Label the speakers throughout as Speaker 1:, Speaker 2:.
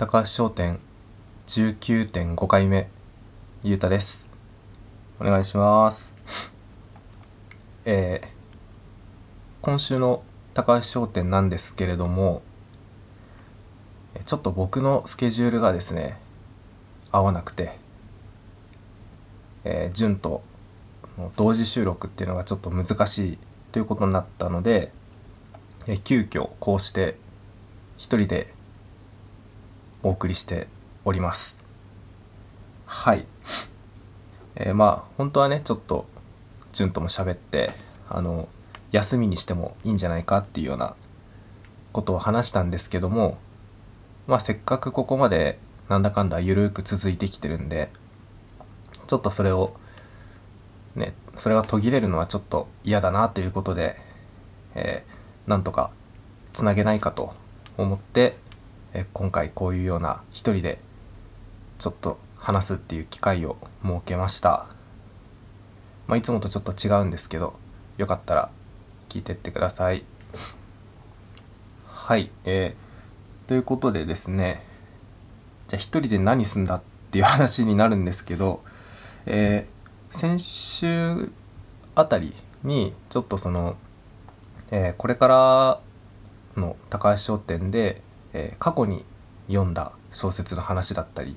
Speaker 1: 高橋商店19.5回目ゆうたです。お願いします。えー、今週の高橋商店なんですけれどもちょっと僕のスケジュールがですね合わなくてえー、順と同時収録っていうのがちょっと難しいということになったので、えー、急遽こうして一人でお送りしております。はい。えー、まあ本当はねちょっと潤とも喋ってあの休みにしてもいいんじゃないかっていうようなことを話したんですけどもまあせっかくここまでなんだかんだゆるく続いてきてるんでちょっとそれをねそれが途切れるのはちょっと嫌だなということで、えー、なんとかつなげないかと思ってえ今回こういうような一人でちょっと話すっていう機会を設けました。まあ、いつもとちょっと違うんですけどよかったら聞いてってください。はい、えー、ということでですねじゃあ一人で何すんだっていう話になるんですけど、えー、先週あたりにちょっとその、えー、これからの高橋商店でえー、過去に読んだ小説の話だったりっ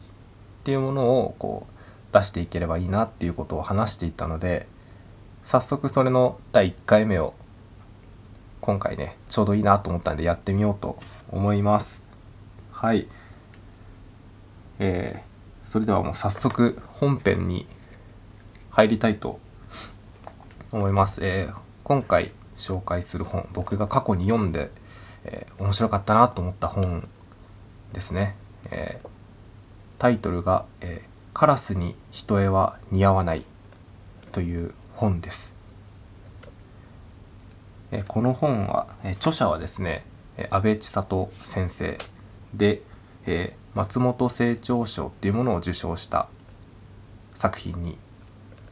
Speaker 1: ていうものをこう出していければいいなっていうことを話していたので早速それの第1回目を今回ねちょうどいいなと思ったんでやってみようと思います。はい。えー、それではもう早速本編に入りたいと思います、えー、今回紹介する本僕が過去に読んでえー、面白かったなと思った本ですね。えー、タイトルが、えー、カラスに人絵は似合わないという本です。え、この本は、え、著者はですね、え、安倍千里先生で、え、松本清張賞っていうものを受賞した作品に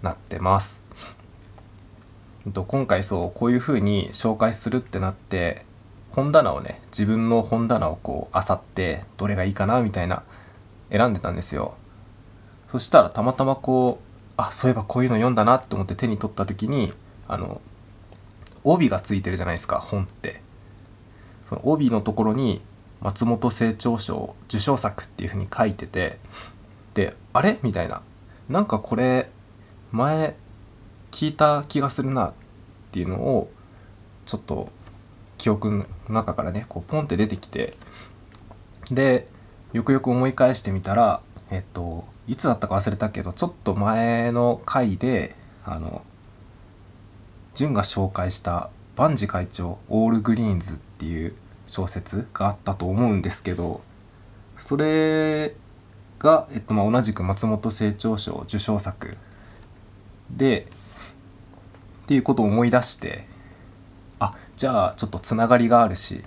Speaker 1: なってます。今回そうこういうふうに紹介するってなって本棚をね自分の本棚をこう漁ってどれがいいかなみたいな選んでたんですよ。そしたらたまたまこうあそういえばこういうの読んだなって思って手に取った時にあの帯がついてるじゃないですか本って。その帯のところに松本清張賞受賞作っていうふうに書いててであれ？みたいな。なんかこれ前聞いた気がするなっていうのをちょっと記憶の中からねこうポンって出てきてでよくよく思い返してみたらえっといつだったか忘れたけどちょっと前の回であの潤が紹介した「万事会長オールグリーンズ」っていう小説があったと思うんですけどそれが、えっとまあ、同じく松本清張賞受賞作でっていうことを思い出してあじゃあちょっとつながりがあるし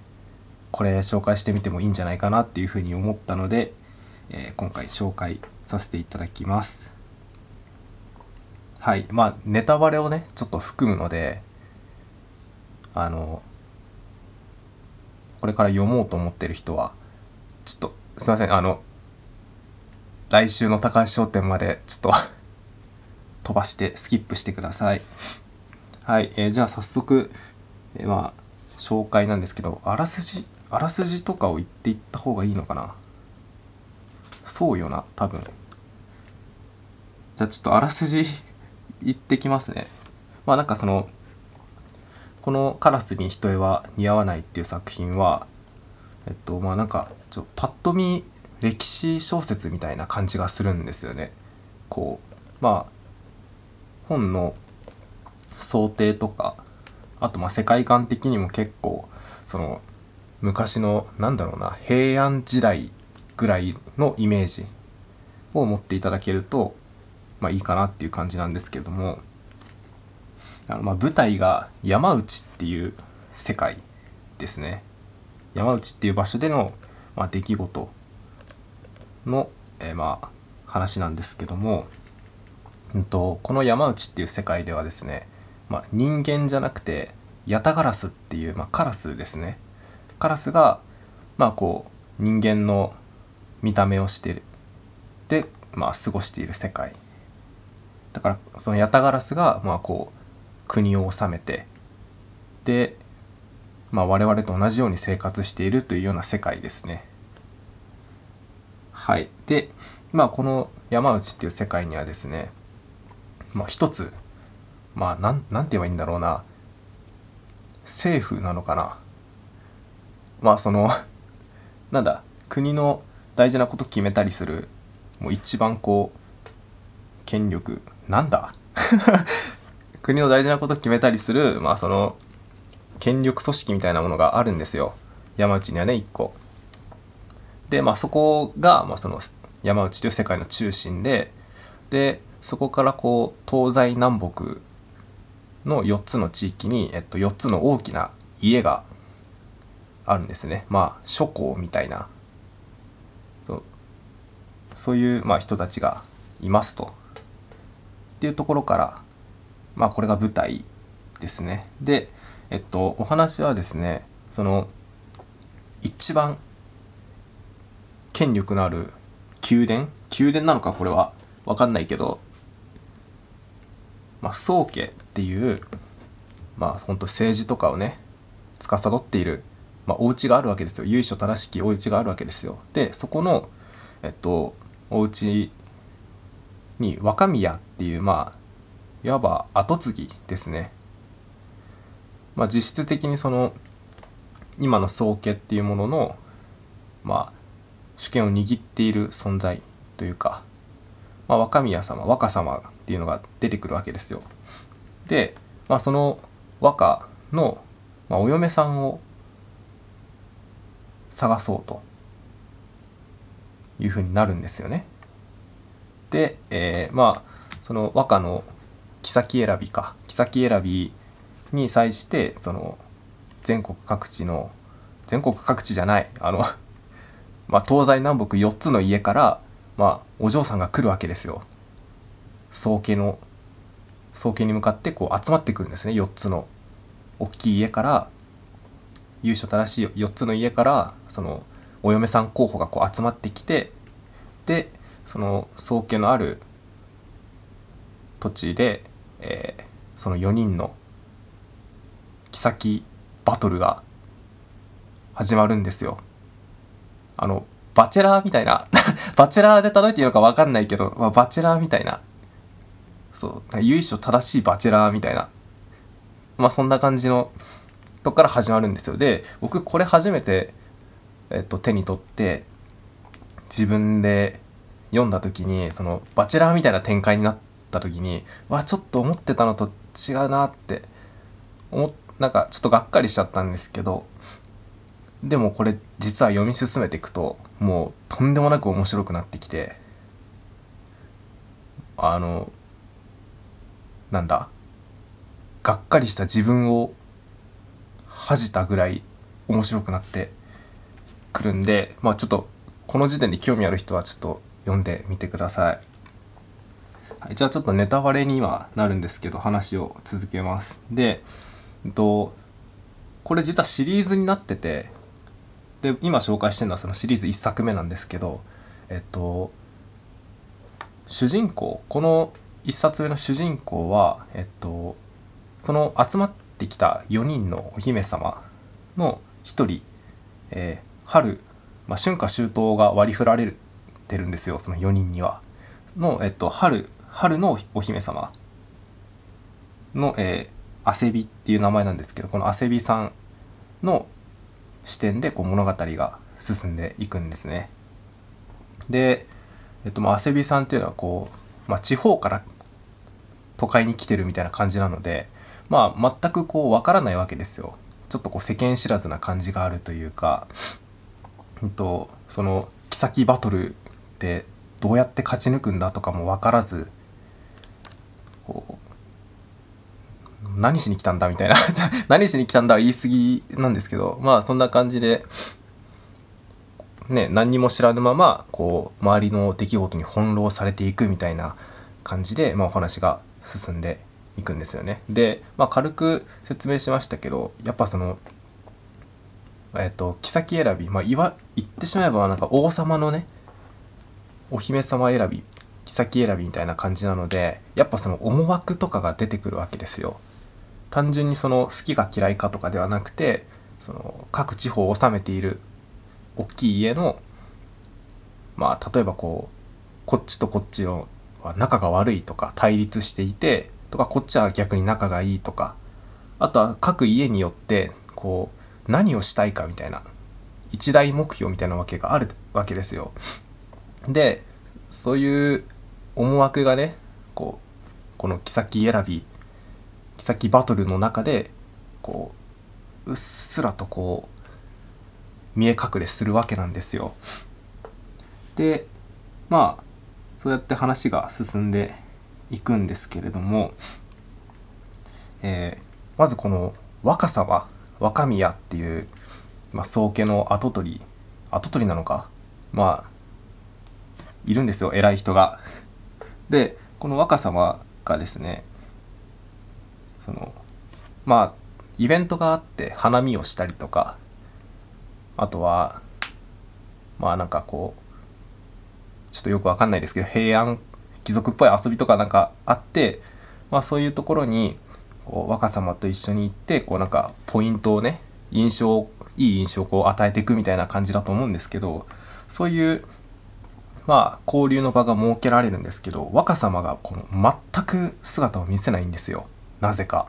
Speaker 1: これ紹介してみてもいいんじゃないかなっていうふうに思ったので、えー、今回紹介させていただきます。はいまあネタバレをねちょっと含むのであのこれから読もうと思ってる人はちょっとすいませんあの来週の高橋商店までちょっと飛ばしてスキップしてください。はい、えー、じゃあ早速えまあ紹介なんですけどあらすじあらすじとかを言っていった方がいいのかな？そうよな多分。じゃあちょっとあらすじ 言ってきますね。まあなんかそのこの「カラスに人絵は似合わない」っていう作品はえっとまあなんかちょパッと見歴史小説みたいな感じがするんですよね。こうまあ本の想定とかあとまあ世界観的にも結構その昔のなんだろうな平安時代ぐらいのイメージを持っていただけるとまあいいかなっていう感じなんですけどもあのまあ舞台が山内っていう世界ですね。山内っていう場所での、まあ、出来事の、えー、まあ話なんですけども、うんと、この山内っていう世界ではですねまあ、人間じゃなくてヤタガラスっていう、まあ、カラスですね。カラスがまあこう人間の見た目をしてでまあ過ごしている世界。だからそのヤタガラスがまあこう国を治めてでまあ我々と同じように生活しているというような世界ですね。はい。でまあこの山内っていう世界にはですねまあ一つまあなんなんて言えばいいんだろうな。政府なのかな。まあそのなんだ国の大事なこと決めたりするもう一番こう権力なんだ？国の大事なこと決めたりするまあその権力組織みたいなものがあるんですよ。山内にはね一個。でまあそこが、まあ、その山内という世界の中心ででそこからこう東西南北の4つの地域に、えっと、4つの大きな家があるんですね。まあ諸侯みたいな。そう。そういう、まあ、人たちがいますと。っていうところからまあこれが舞台ですね。でえっとお話はですねその一番権力のある宮殿？宮殿なのかこれは？分かんないけどまあ宗家っていうまあ本当政治とかをね司っている、まあ、お家があるわけですよ。由緒正しきお家があるわけですよ。でそこのえっとお家に若宮っていうまあいわば跡継ぎですね。まあ実質的にその今の宗家っていうもののまあ主権を握っている存在というか、まあ、若宮様若様っていうのが出てくるわけですよ。で、まあ、その若の、まあ、お嫁さんを探そうというふうになるんですよね。で、えー、まあその和歌の妃選びか妃選びに際してその全国各地の全国各地じゃないあの まあ、東西南北4つの家から、まあ、お嬢さんが来るわけですよ。宗家の宗家に向かってこう集まってくるんですね4つの大きい家から由緒正しい4つの家からそのお嫁さん候補がこう集まってきてでその宗家のある土地で、えー、その4人の妃バトルが始まるんですよ。あの、バチェラーみたいな バチェラーで例えていいのかわかんないけど、まあ、バチェラーみたいな。そう、由緒正しいバチェラーみたいな。まあそんな感じのとこから始まるんですよ。で、僕これ初めて、えっと、手に取って、自分で読んだ時に、その、バチェラーみたいな展開になった時に、わ、ちょっと思ってたのと違うなって、思なんかちょっとがっかりしちゃったんですけど、でもこれ実は読み進めていくともうとんでもなく面白くなってきてあのなんだがっかりした自分を恥じたぐらい面白くなってくるんでまあちょっとこの時点で興味ある人はちょっと読んでみてください。はい、じゃあちょっとネタバレにはなるんですけど話を続けます。で、えっと、これ実はシリーズになっててで今紹介してるのはそのシリーズ1作目なんですけどえっと主人公この1冊目の主人公はえっとその集まってきた4人のお姫様の1人、えー、春、まあ、春夏秋冬が割り振られてるんですよその4人には。の、えっと、春春のお姫様の、えー、アセビっていう名前なんですけどこのアセビさんの視点でこう物語が進んでいくんですね。で、えっと、まあ、アセビさんっていうのはこう、まあ、地方から都会に来てるみたいな感じなので、まあ、全くこう、わからないわけですよ。ちょっとこう、世間知らずな感じがあるというか、うんと、その、妃バトルってどうやって勝ち抜くんだとかもわからず、こう、何しに来たんだみたいな 何しに来たんだは言い過ぎなんですけど、まあそんな感じで、ね、何にも知らぬまま、こう、周りの出来事に翻弄されていくみたいな感じで、まあお話が進んでいくんですよね。で、まあ軽く説明しましたけど、やっぱその、えっと、妃選び、まあ、言わ、言ってしまえばなんか王様のね、お姫様選び妃選びみたいな感じなのでやっぱその思惑とかが出てくるわけですよ。単純にその好きか嫌いかとかではなくてその各地方を治めている大きい家のまあ例えばこうこっちとこっちのは仲が悪いとか対立していてとかこっちは逆に仲がいいとかあとは各家によってこう何をしたいかみたいな一大目標みたいなわけがあるわけですよ。でそういう思惑がねこうこの妃選び妃バトルの中でこううっすらとこう見え隠れするわけなんですよ。でまあそうやって話が進んでいくんですけれども、えー、まずこの若様若宮っていう、まあ、宗家の跡取り跡取りなのかまあいるんですよ偉い人が。でこの若様がですねそのまあイベントがあって花見をしたりとかあとはまあなんかこうちょっとよくわかんないですけど平安貴族っぽい遊びとかなんかあってまあそういうところにこう若様と一緒に行ってこうなんかポイントをね印象いい印象をこう与えていくみたいな感じだと思うんですけどそういうまあ交流の場が設けられるんですけど若様がこの全く姿を見せないんですよ。なぜか。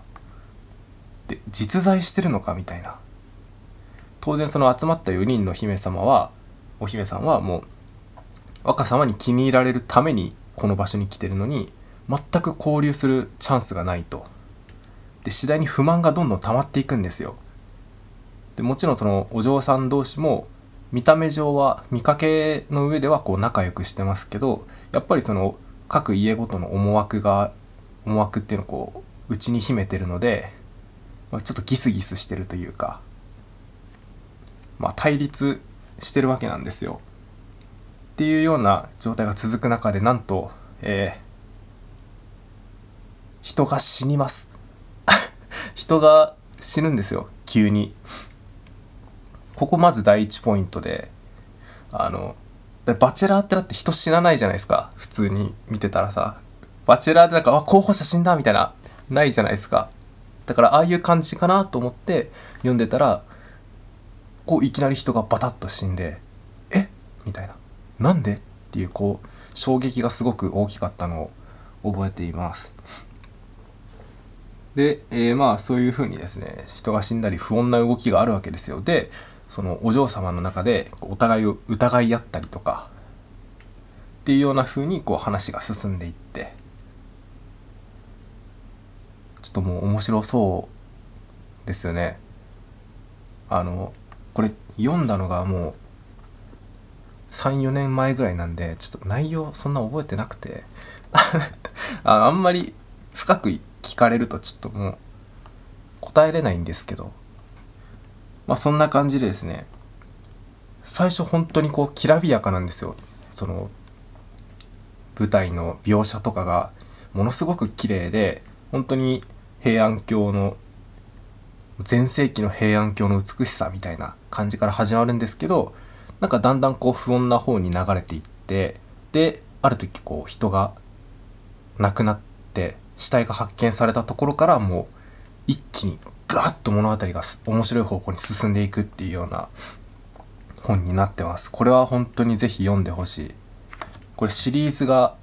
Speaker 1: で実在してるのかみたいな。当然その集まった4人の姫様はお姫さんはもう若様に気に入られるためにこの場所に来てるのに全く交流するチャンスがないと。で次第に不満がどんどん溜まっていくんですよ。でもちろんそのお嬢さん同士も見た目上は見かけの上ではこう仲良くしてますけどやっぱりその各家ごとの思惑が思惑っていうのをこう内に秘めてるので、まあ、ちょっとギスギスしてるというかまあ対立してるわけなんですよ。っていうような状態が続く中でなんと、えー、人が死にます。人が死ぬんですよ急に。ここまず第一ポイントであのバチェラーってだって人死なないじゃないですか普通に見てたらさ。バチェラーってなんかあ候補者死んだみたいなないじゃないですかだからああいう感じかなと思って読んでたらこういきなり人がバタッと死んでえ？っみたいななんで？っていうこう衝撃がすごく大きかったのを覚えています。で、えー、まあそういうふうにですね人が死んだり不穏な動きがあるわけですよ。でそのお嬢様の中でお互いを疑い合ったりとかっていうような風にこう話が進んでいってとも面白そうですよね。あのこれ読んだのがもう34年前ぐらいなんでちょっと内容そんな覚えてなくて。ああんまり深く聞かれるとちょっともう答えれないんですけど。まあそんな感じでですね。最初本当にこうきらびやかなんですよ。その舞台の描写とかがものすごく綺麗で本当に平安京の全盛期の平安京の美しさみたいな感じから始まるんですけどなんかだんだんこう不穏な方に流れていってである時こう人が亡くなって死体が発見されたところからもう一気にガーッと物語が面白い方向に進んでいくっていうような本になってます。これは本当にぜひ読んでほしい。これシリーズが、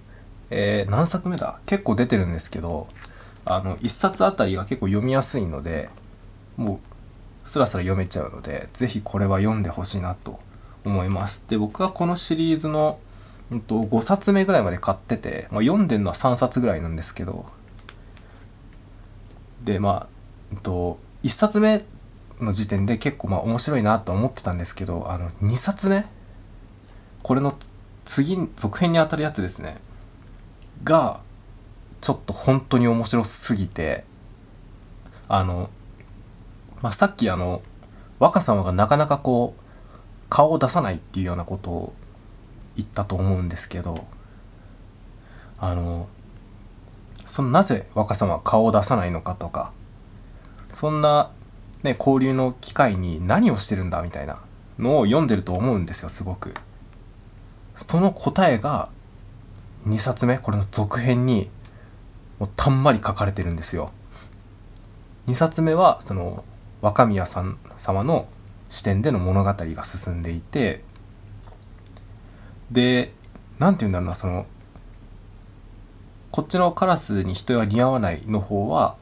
Speaker 1: えー、何作目だ？結構出てるんですけど、あの、一冊あたりが結構読みやすいので、もう、スラスラ読めちゃうので、ぜひこれは読んでほしいなと思います。で、僕はこのシリーズの、うんと、5冊目ぐらいまで買ってて、まあ、読んでるのは3冊ぐらいなんですけど、で、まあ、うんと、1冊目の時点で結構まあ面白いなと思ってたんですけど、あの、2冊目？これの次、続編にあたるやつですね。が、ちょっと本当に面白すぎて、あの、まあ、さっきあの、若様がなかなかこう、顔を出さないっていうようなことを言ったと思うんですけどあのそのなぜ若様は顔を出さないのかとかそんな、ね、交流の機会に何をしてるんだみたいなのを読んでると思うんですよすごく。その答えが2冊目これの続編にもうたんまり書かれてるんですよ。2冊目はその若宮さん様の視点での物語が進んでいてで何て言うんだろうなそのこっちのカラスに人は似合わないの方は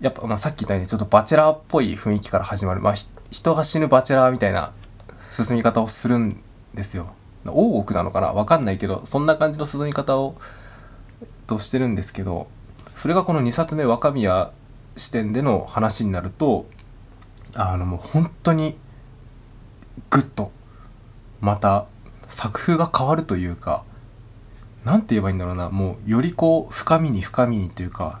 Speaker 1: やっぱ、まあ、さっき言ったようにちょっとバチェラーっぽい雰囲気から始まる、まあ、人が死ぬバチェラーみたいな進み方をするんですよ。大奥なのかな？わかんないけどそんな感じの進み方をとしてるんですけどそれがこの2冊目若宮視点での話になるとあのもう本当にグッとまた作風が変わるというか何て言えばいいんだろうなもうよりこう深みに深みにというか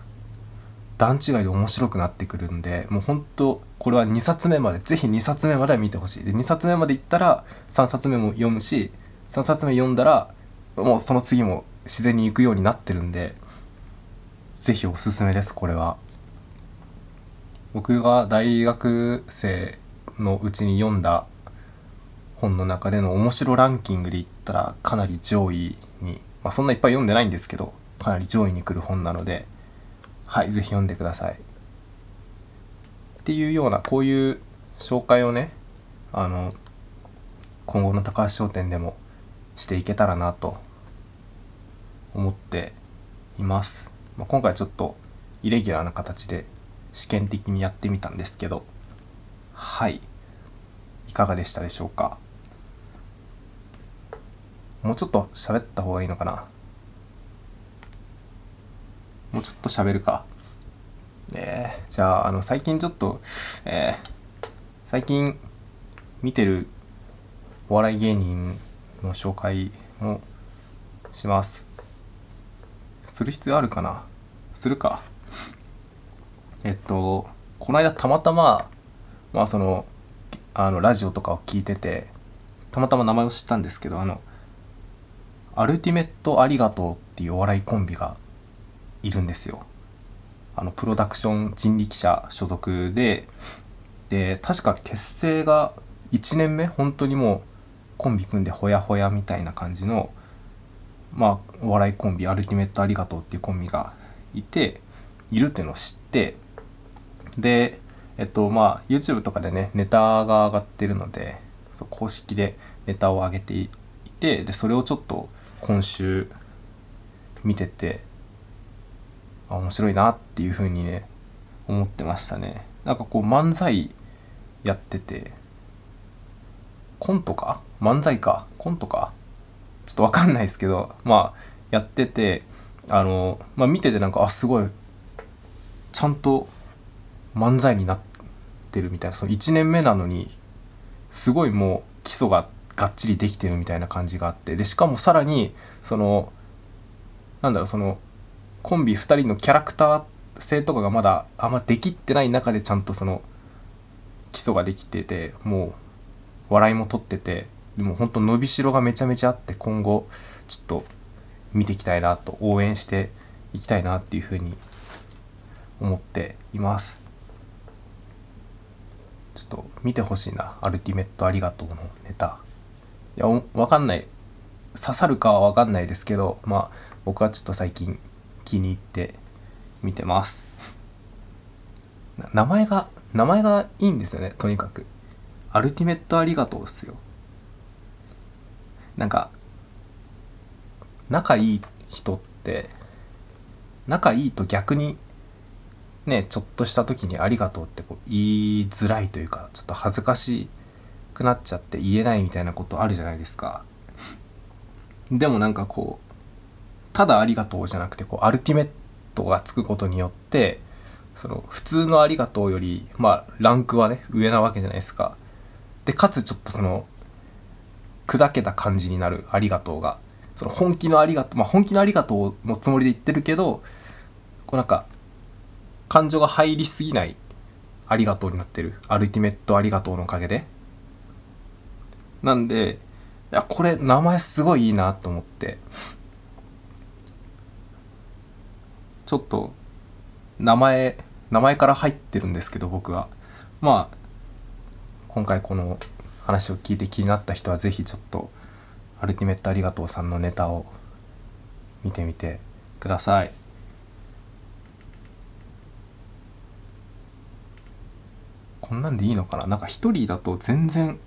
Speaker 1: 段違いで面白くなってくるんでもう本当これは2冊目まで是非2冊目までは見てほしい。で2冊目までいったら3冊目も読むし3冊目読んだらもうその次も自然に行くようになってるんで是非おすすめですこれは。僕が大学生のうちに読んだ本の中での面白ランキングで言ったらかなり上位にまあそんないっぱい読んでないんですけどかなり上位に来る本なのではい是非読んでください。っていうようなこういう紹介をねあの今後の高橋商店でもしていけたらなと思っています。まあ、今回ちょっとイレギュラーな形で試験的にやってみたんですけど。はい。いかがでしたでしょうか？もうちょっと喋った方がいいのかな？もうちょっと喋るか。えー、じゃああの最近ちょっとえー、最近見てるお笑い芸人の紹介もします。する必要あるかな？するか。えっと、この間たまたま、まあその、あの、ラジオとかを聞いてて、たまたま名前を知ったんですけど、あの、アルティメットありがとうっていうお笑いコンビがいるんですよ。あの、プロダクション人力車所属で、で、確か結成が1年目？本当にもうコンビ組んでほやほやみたいな感じのまあお笑いコンビアルティメットありがとうっていうコンビがいているっていうのを知ってでえっとまあ YouTube とかでねネタが上がってるので公式でネタを上げていてでそれをちょっと今週見ててあ面白いなっていうふうにね思ってましたね。なんかこう漫才やっててコントか？漫才か？コントか？ちょっとわかんないですけどまあやっててあの、まあ、見ててなんかあすごいちゃんと漫才になってるみたいなその1年目なのにすごいもう基礎ががっちりできてるみたいな感じがあってでしかもさらにそのなんだろうそのコンビ2人のキャラクター性とかがまだあんまできってない中でちゃんとその基礎ができててもう笑いも取っててでも本当伸びしろがめちゃめちゃあって今後ちょっと見ていきたいなと応援していきたいなっていうふうに思っています。ちょっと見てほしいな。アルティメットありがとうのネタ。いやわかんない。刺さるかはわかんないですけどまあ僕はちょっと最近気に入って見てます。名前が名前がいいんですよねとにかく。アルティメットありがとうっすよ。なんか仲いい人って仲いいと逆にねちょっとした時に「ありがとう」ってこう言いづらいというかちょっと恥ずかしくなっちゃって言えないみたいなことあるじゃないですか。でもなんかこうただ「ありがとう」じゃなくてこうアルティメットがつくことによってその普通の「ありがとう」よりまあランクはね上なわけじゃないですか。でかつちょっとその砕けた感じになるありがとうがその本気のありがとうまあ本気のありがとうのつもりで言ってるけどこうなんか感情が入りすぎないありがとうになってる。アルティメットありがとうのおかげで。なんでいやこれ名前すごいいいなと思って。ちょっと名前名前から入ってるんですけど僕は。まあ今回この話を聞いて気になった人は是非ちょっとアルティメットありがとうさんのネタを見てみてください。こんなんでいいのかな？なんか一人だと全然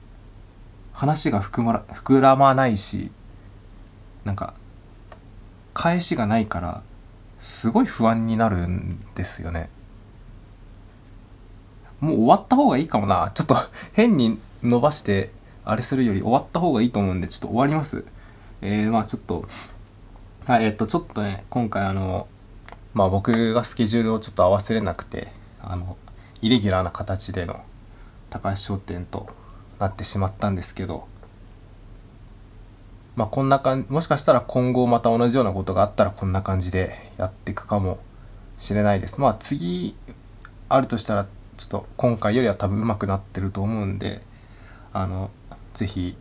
Speaker 1: 話が膨ら膨らまないしなんか返しがないからすごい不安になるんですよね。もう終わった方がいいかもな。ちょっと変に伸ばしてあれするより終わった方がいいと思うんでちょっと終わります。えー、まあちょっとはいえっとちょっとね今回あのまあ僕がスケジュールをちょっと合わせれなくてあのイレギュラーな形での高橋商店となってしまったんですけどまあこんな感じもしかしたら今後また同じようなことがあったらこんな感じでやっていくかもしれないです。まあ次あるとしたらちょっと今回よりは多分上手くなってると思うんであの是非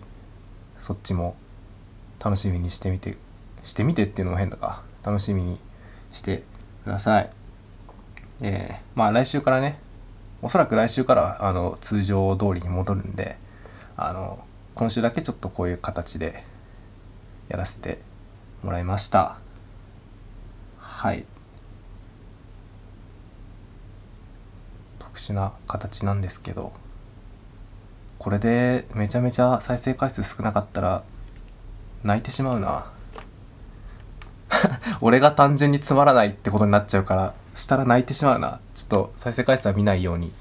Speaker 1: そっちも楽しみにしてみてしてみてっていうのも変だか。楽しみにしてください。えー、まあ来週からねおそらく来週からあの通常通りに戻るんであの今週だけちょっとこういう形でやらせてもらいました。はい。特殊な形なんですけど。これでめちゃめちゃ再生回数少なかったら泣いてしまうな。俺が単純につまらないってことになっちゃうからしたら泣いてしまうな。ちょっと再生回数は見ないように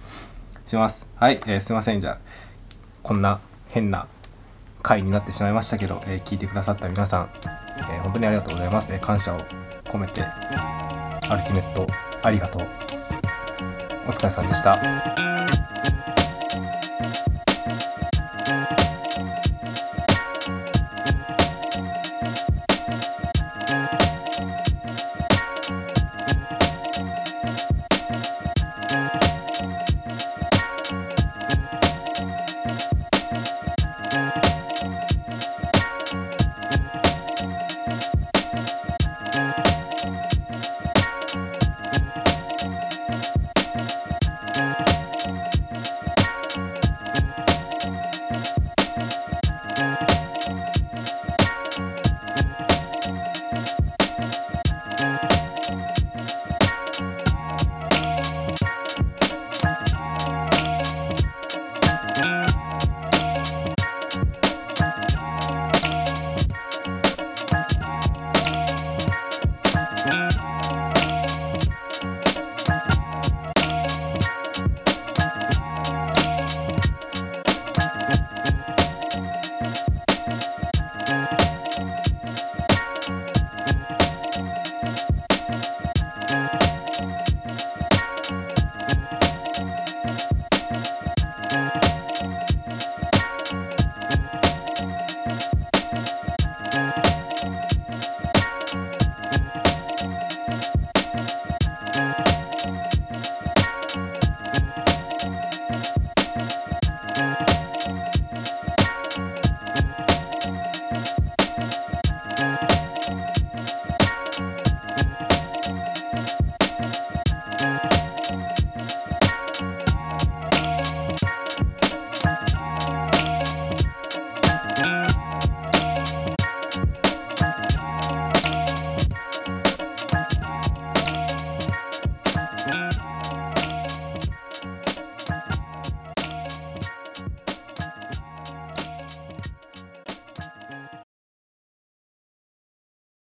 Speaker 1: します。はい、えー、すいません。じゃあこんな変な回になってしまいましたけど、えー、聞いてくださった皆さん、えー、本当にありがとうございます、え感謝を込めてアルティメットありがとう。お疲れさんでした。